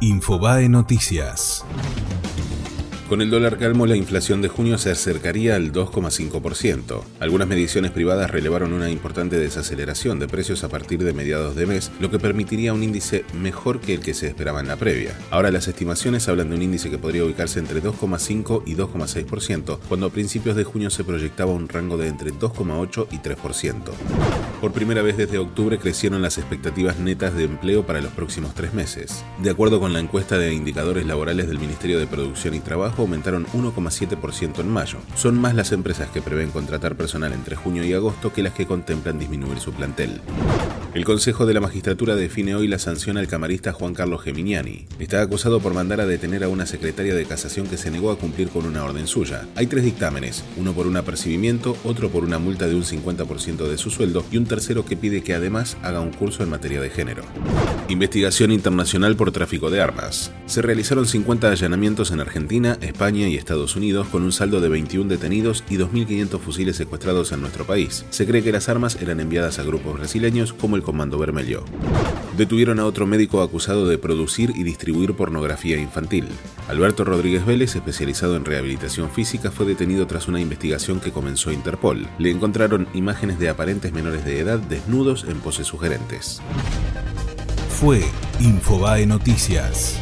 Infobae Noticias. Con el dólar calmo, la inflación de junio se acercaría al 2,5%. Algunas mediciones privadas relevaron una importante desaceleración de precios a partir de mediados de mes, lo que permitiría un índice mejor que el que se esperaba en la previa. Ahora las estimaciones hablan de un índice que podría ubicarse entre 2,5 y 2,6%, cuando a principios de junio se proyectaba un rango de entre 2,8 y 3%. Por primera vez desde octubre crecieron las expectativas netas de empleo para los próximos tres meses. De acuerdo con la encuesta de indicadores laborales del Ministerio de Producción y Trabajo, aumentaron 1,7% en mayo. Son más las empresas que prevén contratar personal entre junio y agosto que las que contemplan disminuir su plantel. El Consejo de la Magistratura define hoy la sanción al camarista Juan Carlos Geminiani. Está acusado por mandar a detener a una secretaria de casación que se negó a cumplir con una orden suya. Hay tres dictámenes, uno por un apercibimiento, otro por una multa de un 50% de su sueldo y un tercero que pide que además haga un curso en materia de género. Investigación internacional por tráfico de armas. Se realizaron 50 allanamientos en Argentina, España y Estados Unidos con un saldo de 21 detenidos y 2.500 fusiles secuestrados en nuestro país. Se cree que las armas eran enviadas a grupos brasileños como el Comando Vermelho. Detuvieron a otro médico acusado de producir y distribuir pornografía infantil. Alberto Rodríguez Vélez, especializado en rehabilitación física, fue detenido tras una investigación que comenzó Interpol. Le encontraron imágenes de aparentes menores de edad desnudos en poses sugerentes fue Infobae Noticias.